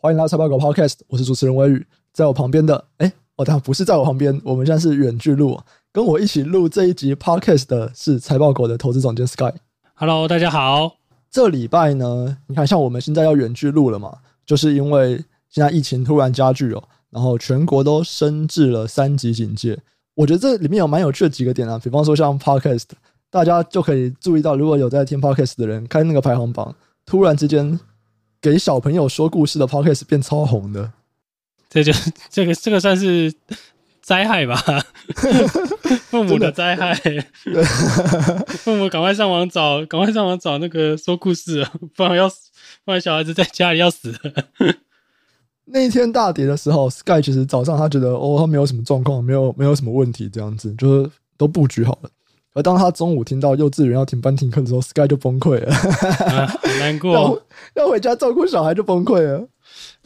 欢迎来到财报狗 Podcast，我是主持人威宇，在我旁边的，哎，我当然不是在我旁边，我们现在是远距录，跟我一起录这一集 Podcast 的是财报狗的投资总监 Sky。Hello，大家好。这礼拜呢，你看，像我们现在要远距录了嘛，就是因为现在疫情突然加剧哦，然后全国都升至了三级警戒。我觉得这里面有蛮有趣的几个点啊，比方说像 Podcast，大家就可以注意到，如果有在听 Podcast 的人，看那个排行榜，突然之间给小朋友说故事的 Podcast 变超红的，这就 这个这个算是灾害吧，父母的灾害，父母赶快上网找，赶快上网找那个说故事，不然要死，不然小孩子在家里要死。那一天大跌的时候，Sky 其实早上他觉得哦，他没有什么状况，没有没有什么问题，这样子就是都布局好了。而当他中午听到幼稚园要停班停课的时候，Sky 就崩溃了，啊，很难过，要要回家照顾小孩就崩溃了，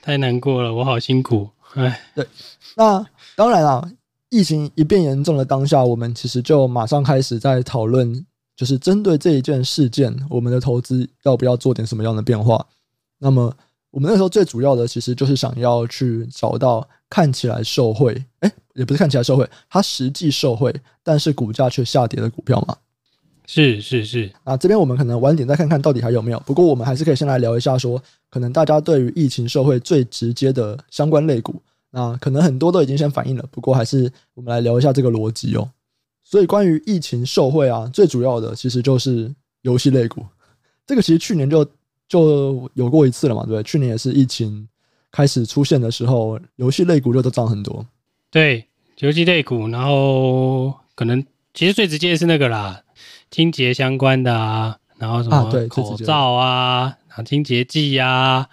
太难过了，我好辛苦，哎，对，那当然啊，疫情一变严重的当下，我们其实就马上开始在讨论，就是针对这一件事件，我们的投资要不要做点什么样的变化？那么。我们那时候最主要的其实就是想要去找到看起来受贿，哎，也不是看起来受贿，它实际受贿，但是股价却下跌的股票嘛。是是是。啊这边我们可能晚点再看看到底还有没有。不过我们还是可以先来聊一下说，说可能大家对于疫情受贿最直接的相关类股，那可能很多都已经先反映了。不过还是我们来聊一下这个逻辑哦。所以关于疫情受贿啊，最主要的其实就是游戏类股。这个其实去年就。就有过一次了嘛，对不对？去年也是疫情开始出现的时候，游戏类股就都涨很多。对，游戏类股，然后可能其实最直接的是那个啦，清洁相关的啊，然后什么口罩啊，然后清洁剂啊，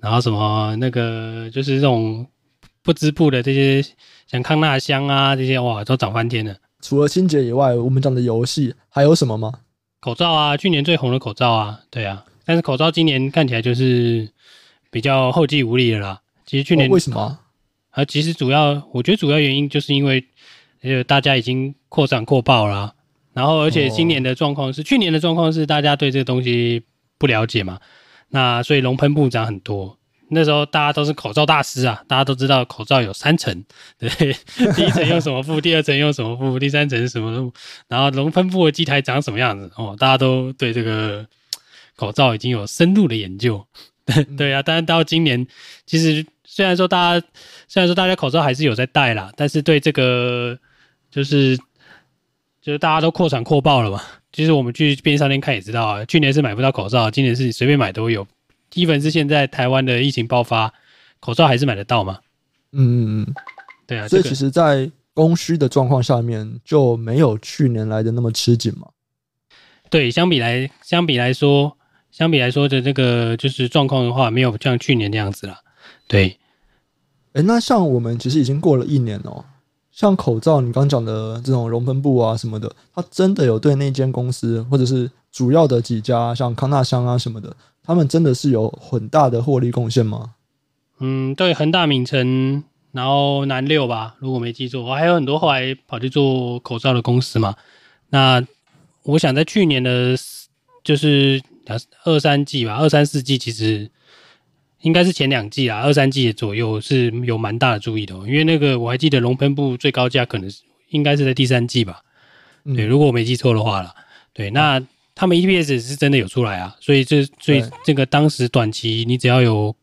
然后什么那个就是这种不织布的这些，像康纳香啊这些，哇，都涨翻天了。除了清洁以外，我们讲的游戏还有什么吗？口罩啊，去年最红的口罩啊，对啊。但是口罩今年看起来就是比较后继无力了啦。其实去年、哦、为什么？啊，其实主要我觉得主要原因就是因为呃大家已经扩展扩爆了、啊，然后而且今年的状况是、哦、去年的状况是大家对这个东西不了解嘛，那所以龙喷布涨很多。那时候大家都是口罩大师啊，大家都知道口罩有三层，对，第一层用什么布，第二层用什么布，第三层是什么布，然后龙喷布的机台长什么样子哦，大家都对这个。口罩已经有深入的研究，对对啊，但是到今年，其实虽然说大家虽然说大家口罩还是有在戴啦，但是对这个就是就是大家都扩产扩爆了嘛。其实我们去便利商店看也知道啊，去年是买不到口罩，今年是随便买都有。even 是现在台湾的疫情爆发，口罩还是买得到嘛？嗯嗯嗯，对啊。所以其实，在供需的状况下面，就没有去年来的那么吃紧嘛。对，相比来相比来说。相比来说的这个就是状况的话，没有像去年那样子了。对，哎，那像我们其实已经过了一年哦。像口罩，你刚讲的这种熔喷布啊什么的，它真的有对那间公司或者是主要的几家，像康纳香啊什么的，他们真的是有很大的获利贡献吗？嗯，对，恒大、名城，然后南六吧，如果没记错，我还有很多后来跑去做口罩的公司嘛。那我想在去年的，就是。二三季吧，二三四季其实应该是前两季啦，二三季左右是有蛮大的注意的，因为那个我还记得龙喷布最高价可能是应该是在第三季吧，对，如果我没记错的话啦，对，那他们 EPS 是真的有出来啊，所以这所以这个当时短期你只要有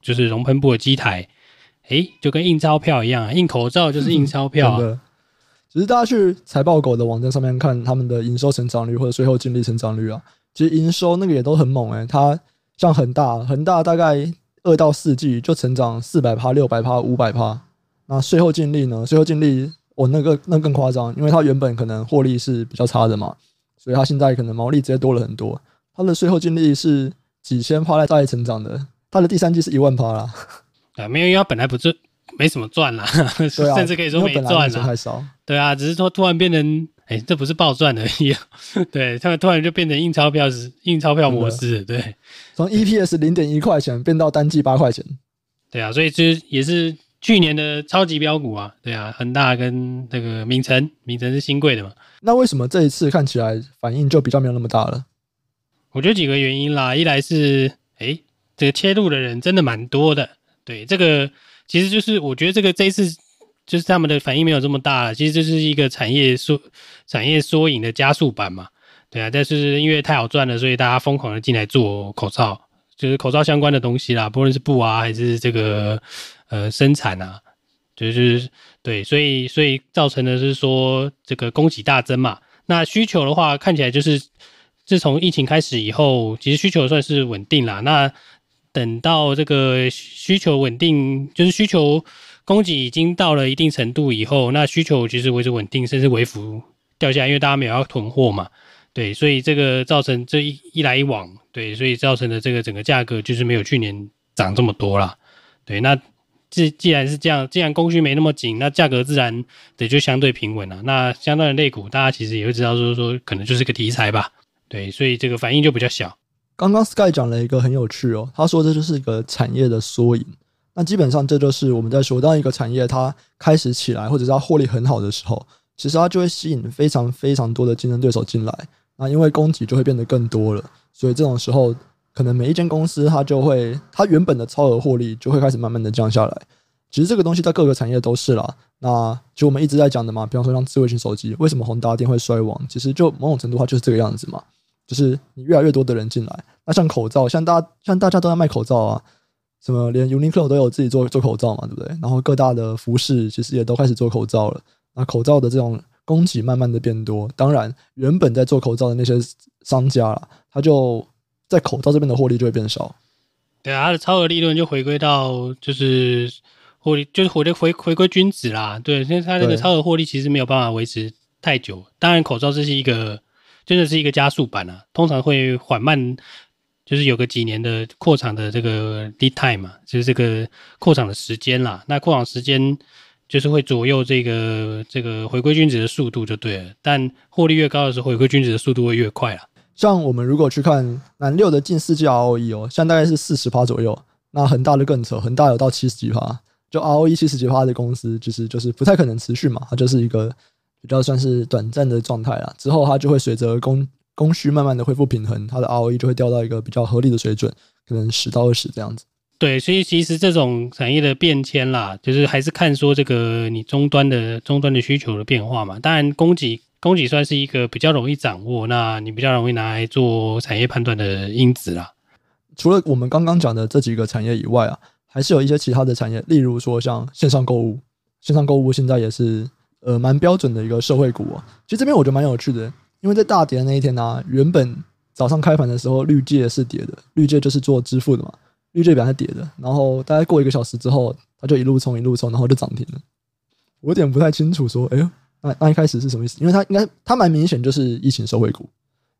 就是龙喷布的机台，诶，就跟印钞票一样，印口罩就是印钞票啊。只是大家去财报狗的网站上面看他们的营收成长率或者税后净利成长率啊。其实营收那个也都很猛诶、欸，它像恒大，恒大大概二到四季就成长四百趴、六百趴、五百趴。那税后净利呢？税后净利，我、哦、那个那更夸张，因为它原本可能获利是比较差的嘛，所以它现在可能毛利直接多了很多。它的税后净利是几千趴在成长的，它的第三季是一万趴啦。啊，没有，因为它本来不是没什么赚啦，甚至可以说没赚啦。太少。对啊，只是说突然变成。哎、欸，这不是暴赚而已，啊对，他们突然就变成印钞票是印钞票模式，对，从 EPS 零点一块钱变到单季八块钱，对啊，所以这也是去年的超级标股啊，对啊，恒大跟那个名城，名城是新贵的嘛，那为什么这一次看起来反应就比较没有那么大了？我觉得几个原因啦，一来是哎、欸，这个切入的人真的蛮多的。对，这个其实就是我觉得这个这一次就是他们的反应没有这么大了，其实这是一个产业缩产业缩影的加速版嘛。对啊，但是因为太好赚了，所以大家疯狂的进来做口罩，就是口罩相关的东西啦，不论是布啊还是这个呃生产啊，就是对，所以所以造成的是说这个供给大增嘛。那需求的话，看起来就是自从疫情开始以后，其实需求算是稳定啦。那等到这个需求稳定，就是需求供给已经到了一定程度以后，那需求其实维持稳定，甚至微幅掉下来，因为大家没有要囤货嘛。对，所以这个造成这一一来一往，对，所以造成的这个整个价格就是没有去年涨这么多啦。对，那既既然是这样，既然供需没那么紧，那价格自然也就相对平稳了。那相对的类股，大家其实也会知道说说，可能就是个题材吧。对，所以这个反应就比较小。刚刚 Sky 讲了一个很有趣哦，他说这就是一个产业的缩影。那基本上这就是我们在说，当一个产业它开始起来，或者是它获利很好的时候，其实它就会吸引非常非常多的竞争对手进来。那因为供给就会变得更多了，所以这种时候，可能每一间公司它就会，它原本的超额获利就会开始慢慢的降下来。其实这个东西在各个产业都是啦。那就我们一直在讲的嘛，比方说像智慧型手机，为什么宏达电会衰亡？其实就某种程度它就是这个样子嘛。就是你越来越多的人进来，那像口罩，像大像大家都在卖口罩啊，什么连 Uniqlo 都有自己做做口罩嘛，对不对？然后各大的服饰其实也都开始做口罩了。那口罩的这种供给慢慢的变多，当然原本在做口罩的那些商家啦，他就在口罩这边的获利就会变少。对啊，他的超额利润就回归到就是获利，就是回的回回归均值啦。对，因为他这个超额获利其实没有办法维持太久。当然，口罩这是一个。真的是一个加速版啊，通常会缓慢，就是有个几年的扩厂的这个 lead time 嘛，就是这个扩厂的时间啦。那扩厂时间就是会左右这个这个回归均值的速度就对了。但获利越高的时候，回归均值的速度会越快啦。像我们如果去看南六的近四季 ROE 哦，现在大概是四十趴左右。那恒大的更扯，恒大有到七十几趴，就 ROE 七十几趴的公司，就是就是不太可能持续嘛，它就是一个。比较算是短暂的状态啦，之后它就会随着供供需慢慢的恢复平衡，它的 ROE 就会掉到一个比较合理的水准，可能十到二十这样子。对，所以其实这种产业的变迁啦，就是还是看说这个你终端的终端的需求的变化嘛。当然，供给供给算是一个比较容易掌握，那你比较容易拿来做产业判断的因子啦。除了我们刚刚讲的这几个产业以外啊，还是有一些其他的产业，例如说像线上购物，线上购物现在也是。呃，蛮标准的一个社会股哦。其实这边我觉得蛮有趣的，因为在大跌的那一天呢、原本早上开盘的时候，绿界是跌的，绿界就是做支付的嘛，绿界本来是跌的，然后大概过一个小时之后，它就一路冲一路冲，然后就涨停了。我有点不太清楚，说，哎呦，那那一开始是什么意思？因为它应该它蛮明显就是疫情社会股，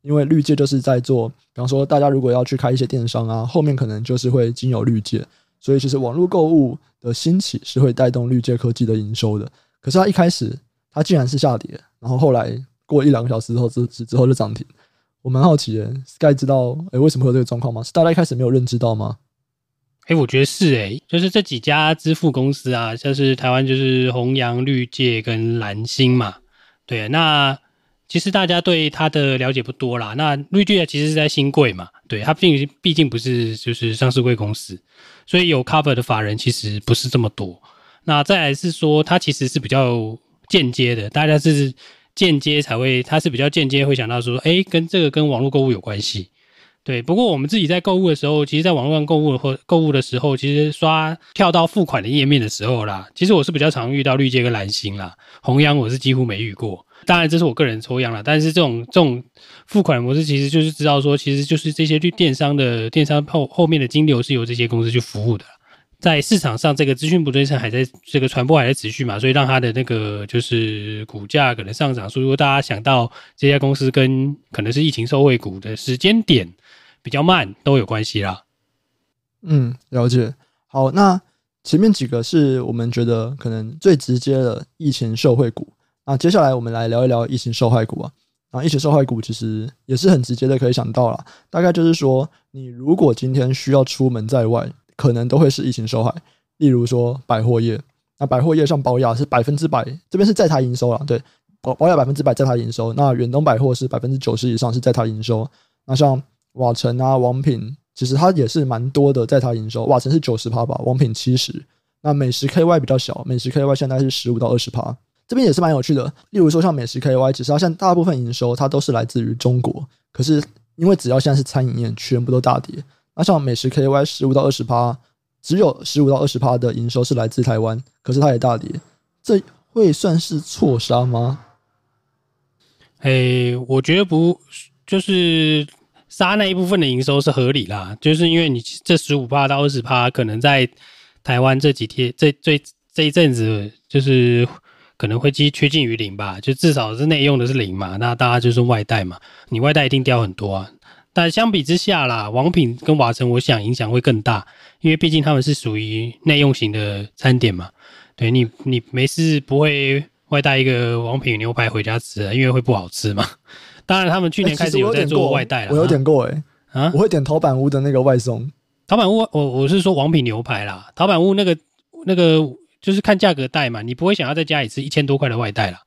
因为绿界就是在做，比方说大家如果要去开一些电商啊，后面可能就是会经由绿界，所以其实网络购物的兴起是会带动绿界科技的营收的。可是它一开始，它竟然是下跌，然后后来过一两个小时之后之之后就涨停。我蛮好奇的，Sky 知道诶为什么会有这个状况吗？是大家一开始没有认知到吗？诶我觉得是诶就是这几家支付公司啊，像是台湾就是宏洋、绿界跟蓝星嘛。对，那其实大家对它的了解不多啦。那绿界其实是在新贵嘛，对，它毕竟毕竟不是就是上市贵公司，所以有 cover 的法人其实不是这么多。那再来是说，它其实是比较间接的，大家是间接才会，它是比较间接会想到说，哎，跟这个跟网络购物有关系，对。不过我们自己在购物的时候，其实在网络上购物或购物的时候，其实刷跳到付款的页面的时候啦，其实我是比较常遇到绿界跟蓝星啦，红羊我是几乎没遇过。当然这是我个人抽样啦，但是这种这种付款模式其实就是知道说，其实就是这些绿电商的电商后后面的金流是由这些公司去服务的。在市场上，这个资讯不对称还在这个传播还在持续嘛，所以让它的那个就是股价可能上涨。所以如果大家想到这家公司跟可能是疫情受惠股的时间点比较慢，都有关系啦。嗯，了解。好，那前面几个是我们觉得可能最直接的疫情受惠股。那接下来我们来聊一聊疫情受害股啊。啊，疫情受害股其实也是很直接的，可以想到啦。大概就是说，你如果今天需要出门在外。可能都会是疫情受害，例如说百货业，那百货业像宝雅是百分之百，这边是在它营收了，对，保保雅百分之百在它营收，那远东百货是百分之九十以上是在它营收，那像瓦城啊、王品其实它也是蛮多的在它营收，瓦城是九十趴吧，王品七十，那美食 KY 比较小，美食 KY 现在是十五到二十趴，这边也是蛮有趣的。例如说像美食 KY，其实它现在大部分营收它都是来自于中国，可是因为只要现在是餐饮业，全部都大跌。那像美食 KY 十五到二十趴，只有十五到二十趴的营收是来自台湾，可是它也大跌，这会算是错杀吗？诶、我觉得不，就是杀那一部分的营收是合理啦，就是因为你这十五趴到二十趴，可能在台湾这几天这这这一阵子，就是可能会接趋近于零吧，就至少是内用的是零嘛，那大家就是外带嘛，你外带一定掉很多啊。但相比之下啦，王品跟瓦城，我想影响会更大，因为毕竟他们是属于内用型的餐点嘛。对你，你没事不会外带一个王品牛排回家吃，因为会不好吃嘛。当然，他们去年开始有在做外带了，我有点过诶啊，我会点陶板屋的那个外送。陶板屋，我我是说王品牛排啦，陶板屋那个那个就是看价格带嘛，你不会想要在家里吃一千多块的外带啦。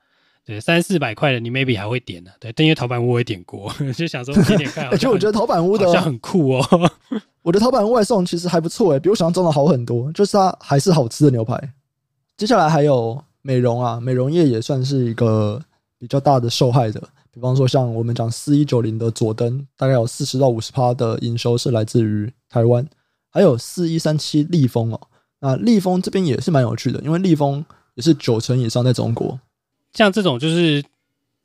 对，三四百块的你 maybe 还会点呢、啊，对，但因为陶板屋我也点过，就想说点点看。而且我觉得陶板屋的好像很酷哦。我的陶板屋外送其实还不错诶，比我想象中的好很多，就是它还是好吃的牛排。接下来还有美容啊，美容业也算是一个比较大的受害者。比方说像我们讲四一九零的佐登，大概有四十到五十趴的营收是来自于台湾，还有四一三七立丰哦，那立丰这边也是蛮有趣的，因为立丰也是九成以上在中国。像这种就是，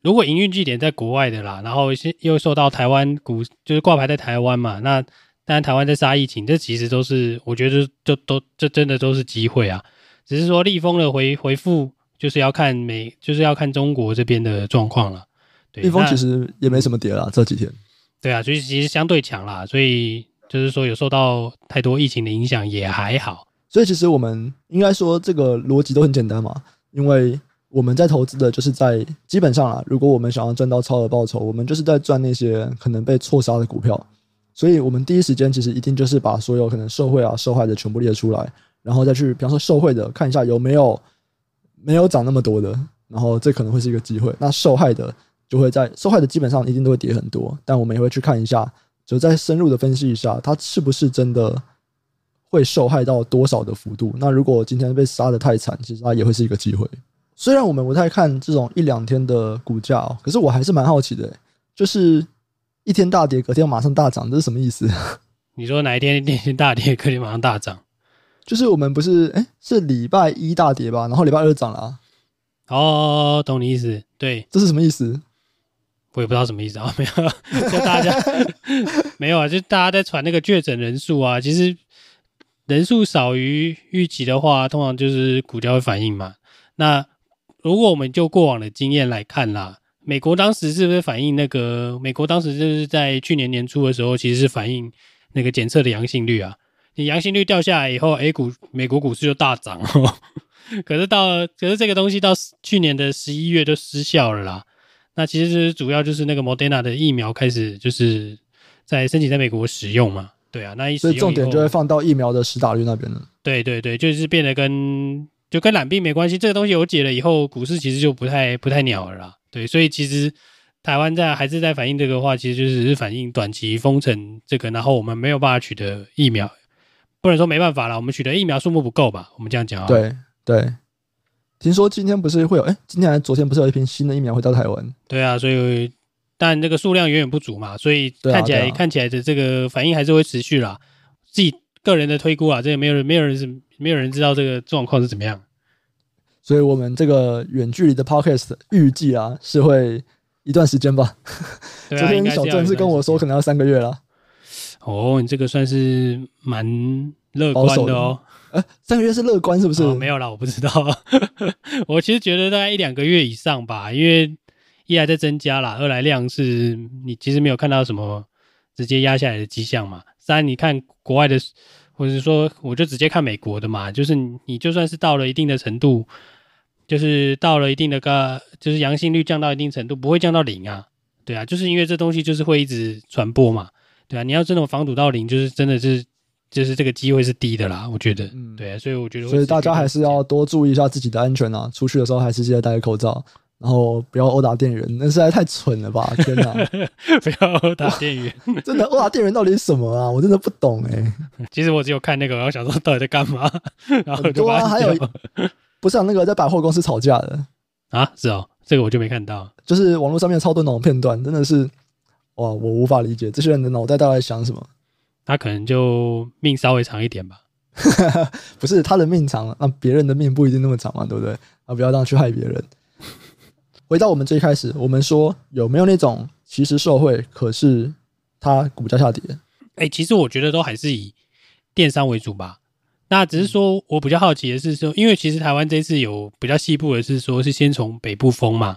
如果营运据点在国外的啦，然后又受到台湾股就是挂牌在台湾嘛，那当然台湾在杀疫情，这其实都是我觉得就都这真的都是机会啊。只是说利丰的回回复就是要看美，就是要看中国这边的状况了。对，立丰其实也没什么跌啦，这几天。对啊，所以其实相对强啦，所以就是说有受到太多疫情的影响也还好。所以其实我们应该说这个逻辑都很简单嘛，因为。我们在投资的就是在基本上啊，如果我们想要赚到超额报酬，我们就是在赚那些可能被错杀的股票。所以，我们第一时间其实一定就是把所有可能受贿啊、受害的全部列出来，然后再去，比方说受贿的看一下有没有没有涨那么多的，然后这可能会是一个机会。那受害的就会在受害的基本上一定都会跌很多，但我们也会去看一下，就再深入的分析一下，它是不是真的会受害到多少的幅度。那如果今天被杀的太惨，其实它也会是一个机会。虽然我们不太看这种一两天的股价哦，可是我还是蛮好奇的，就是一天大跌，隔天马上大涨，这是什么意思？你说哪一天一天大跌，隔天马上大涨？就是我们不是哎，是礼拜一大跌吧，然后礼拜二涨了啊。哦，懂你意思。对，这是什么意思？我也不知道什么意思啊，没有，就大家 没有啊，就大家在传那个确诊人数啊，其实人数少于预期的话，通常就是股价会反应嘛。那如果我们就过往的经验来看啦，美国当时是不是反映那个？美国当时就是在去年年初的时候，其实是反映那个检测的阳性率啊。你阳性率掉下来以后，A 股美国股市就大涨哦。可是到可是这个东西到去年的十一月就失效了啦。那其实是主要就是那个 Moderna 的疫苗开始就是在申请在美国使用嘛。对啊，那一所以重点就会放到疫苗的施打率那边了。对对对，就是变得跟。就跟染病没关系，这个东西有解了以后，股市其实就不太不太鸟了啦。对，所以其实台湾在还是在反映这个的话，其实就只是反映短期封城这个，然后我们没有办法取得疫苗，不能说没办法啦，我们取得疫苗数目不够吧？我们这样讲啊。对对，听说今天不是会有，哎，今天还是昨天不是有一批新的疫苗会到台湾？对啊，所以但这个数量远远不足嘛，所以看起来、啊啊、看起来的这个反应还是会持续啦。自己个人的推估啊，这个没有人没有人是。没有人知道这个状况是怎么样，所以我们这个远距离的 podcast 预计啊是会一段时间吧。昨天小郑是跟我说可能要三个月了。哦，你这个算是蛮乐观的哦。呃，三个月是乐观是不是？哦、没有啦，我不知道。我其实觉得大概一两个月以上吧，因为一来在增加啦，二来量是你其实没有看到什么直接压下来的迹象嘛。三，你看国外的。或者是说，我就直接看美国的嘛，就是你就算是到了一定的程度，就是到了一定的个，就是阳性率降到一定程度，不会降到零啊，对啊，就是因为这东西就是会一直传播嘛，对啊，你要这种防堵到零，就是真的是，就是这个机会是低的啦，我觉得，对啊，所以我觉得，所以大家还是要多注意一下自己的安全啊，出去的时候还是记得戴个口罩，然后不要殴打店员，那实在太蠢了吧！天哪，不要殴打店员，真的殴打店员到底是什么啊？我真的不懂哎、欸。其实我只有看那个，我想说到底在干嘛，然后就啊，还有不是、啊、那个在百货公司吵架的啊？是哦，这个我就没看到，就是网络上面超多那种片段，真的是哇，我无法理解这些人的脑袋到底在想什么。他可能就命稍微长一点吧。不是他的命长，那别人的命不一定那么长嘛，对不对？啊，不要这样去害别人。回到我们最开始，我们说有没有那种其实受惠，可是它股价下跌？哎、欸，其实我觉得都还是以电商为主吧。那只是说我比较好奇的是说，因为其实台湾这次有比较细部的是说，是先从北部封嘛，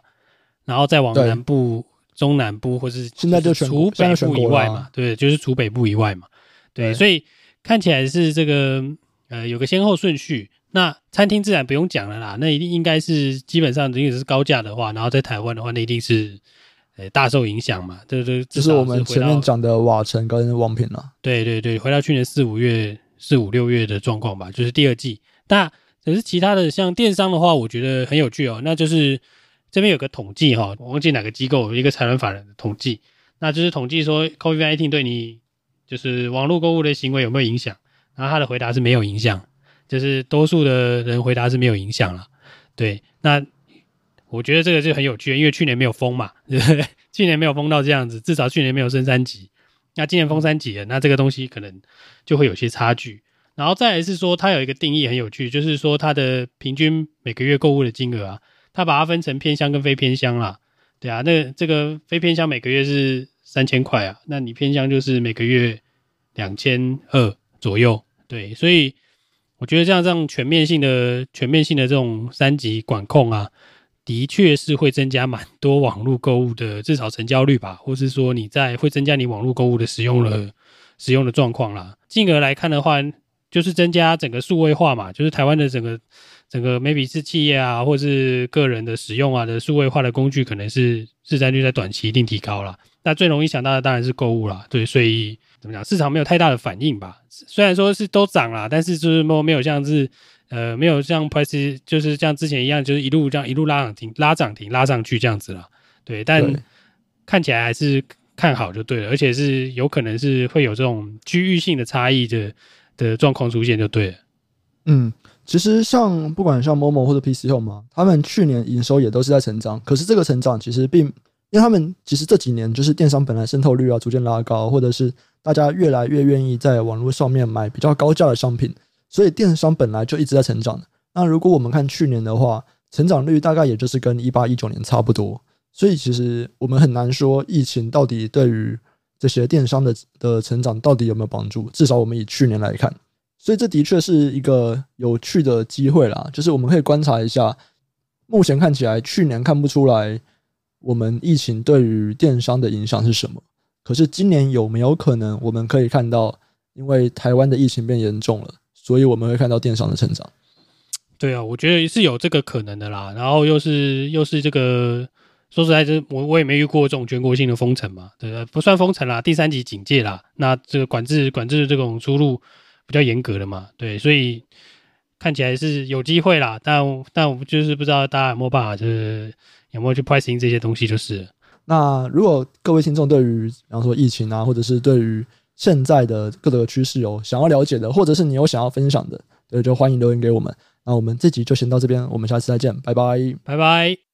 然后再往南部、中南部，或是现在就除北部以外嘛，对，就是除北部以外嘛，对，对所以。看起来是这个呃有个先后顺序，那餐厅自然不用讲了啦，那一定应该是基本上如果是高价的话，然后在台湾的话，那一定是呃大受影响嘛，对对，这是我们前面讲的瓦城跟王品了。对对对，回到去年四五月、四五六月的状况吧，就是第二季。那可是其他的像电商的话，我觉得很有趣哦，那就是这边有个统计哈，我忘记哪个机构一个财团法人的统计，那就是统计说 COVID-19 对你。就是网络购物的行为有没有影响？然后他的回答是没有影响，就是多数的人回答是没有影响了。对，那我觉得这个就很有趣，因为去年没有封嘛，对？去年没有封到这样子，至少去年没有升三级。那今年封三级了，那这个东西可能就会有些差距。然后再来是说，它有一个定义很有趣，就是说它的平均每个月购物的金额啊，它把它分成偏乡跟非偏乡啦。对啊，那这个非偏乡每个月是。三千块啊，那你偏向就是每个月两千二左右，对，所以我觉得这样这样全面性的、全面性的这种三级管控啊，的确是会增加蛮多网络购物的至少成交率吧，或是说你在会增加你网络购物的使用的使用的状况啦。进而来看的话，就是增加整个数位化嘛，就是台湾的整个整个 maybe 是企业啊，或是个人的使用啊的数位化的工具，可能是市占率在短期一定提高了。那最容易想到的当然是购物啦，对，所以怎么讲，市场没有太大的反应吧？虽然说是都涨啦，但是就是没没有像是呃没有像 price 就是像之前一样，就是一路这样一路拉涨停、拉涨停、拉上去这样子啦。对，但看起来还是看好就对了，而且是有可能是会有这种区域性的差异的的状况出现就对了。嗯，其实像不管像 Momo 或者 PC Home 嘛，他们去年营收也都是在成长，可是这个成长其实并。因为他们其实这几年就是电商本来渗透率啊逐渐拉高，或者是大家越来越愿意在网络上面买比较高价的商品，所以电商本来就一直在成长。那如果我们看去年的话，成长率大概也就是跟一八一九年差不多。所以其实我们很难说疫情到底对于这些电商的的成长到底有没有帮助。至少我们以去年来看，所以这的确是一个有趣的机会啦。就是我们可以观察一下，目前看起来去年看不出来。我们疫情对于电商的影响是什么？可是今年有没有可能我们可以看到，因为台湾的疫情变严重了，所以我们会看到电商的成长？对啊，我觉得是有这个可能的啦。然后又是又是这个，说实在，这我我也没遇过这种全国性的封城嘛，对不对？不算封城啦，第三级警戒啦。那这个管制管制这种出入比较严格的嘛，对，所以看起来是有机会啦。但但我就是不知道大家有没有办法就是。有没有去 pricing 这些东西？就是那如果各位听众对于比方说疫情啊，或者是对于现在的各个趋势有想要了解的，或者是你有想要分享的，对，就欢迎留言给我们。那我们这集就先到这边，我们下次再见，拜拜，拜拜。